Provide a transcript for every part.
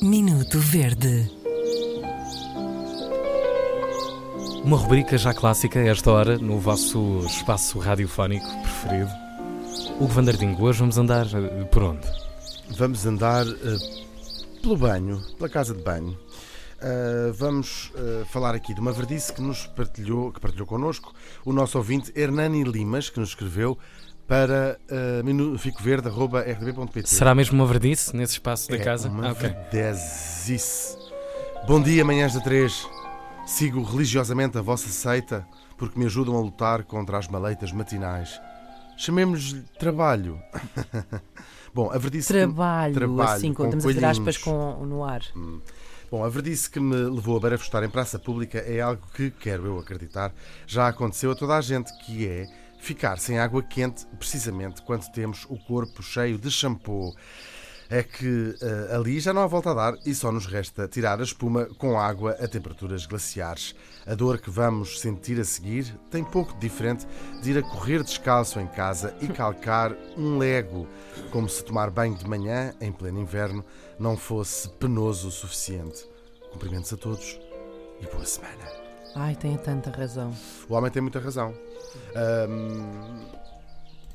Minuto Verde. Uma rubrica já clássica a esta hora no vosso espaço radiofónico preferido. O Vandardingo, hoje vamos andar eh, por onde? Vamos andar eh, pelo banho, pela casa de banho. Uh, vamos uh, falar aqui de uma verdice que nos partilhou, que partilhou connosco o nosso ouvinte Hernani Limas, que nos escreveu para uh, ficoverde.rdb.pt. Será mesmo uma verdice nesse espaço é da casa? Uma ah, okay. verdice. Bom dia, manhãs da 3. Sigo religiosamente a vossa seita porque me ajudam a lutar contra as maleitas matinais. Chamemos-lhe trabalho. Bom, a verdice. Trabalho, que... trabalho assim, com estamos a tirar aspas com, no ar. Hum. Bom, a verdice que me levou a barafustar em praça pública é algo que, quero eu acreditar, já aconteceu a toda a gente, que é ficar sem água quente precisamente quando temos o corpo cheio de shampoo. É que uh, ali já não há volta a dar e só nos resta tirar a espuma com água a temperaturas glaciares. A dor que vamos sentir a seguir tem pouco de diferente de ir a correr descalço em casa e calcar um lego, como se tomar banho de manhã, em pleno inverno, não fosse penoso o suficiente. Cumprimentos a todos e boa semana. Ai, tem tanta razão. O homem tem muita razão. Um,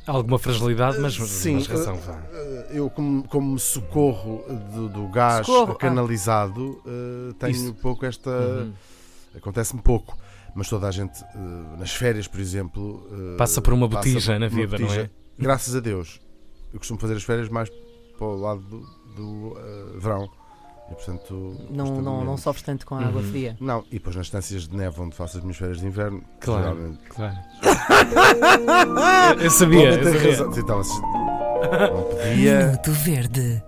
Alguma fragilidade, mas, Sim, mas razão vá. Eu, como, como socorro do, do gás socorro. canalizado, ah. uh, tenho Isso. pouco esta. Uhum. Acontece-me pouco. Mas toda a gente, uh, nas férias, por exemplo. Uh, passa por uma botija na vida, botija. não é? Graças a Deus. Eu costumo fazer as férias mais para o lado do, do verão. E, portanto, não, não, não sofres tanto com a água Uhum. fria. Não, e depois nas estâncias de neve onde faço as minhas férias de inverno, Claro, geralmente- claro. eu sabia, O homem eu tem sabia. razão. Então, não podia. Minuto Verde.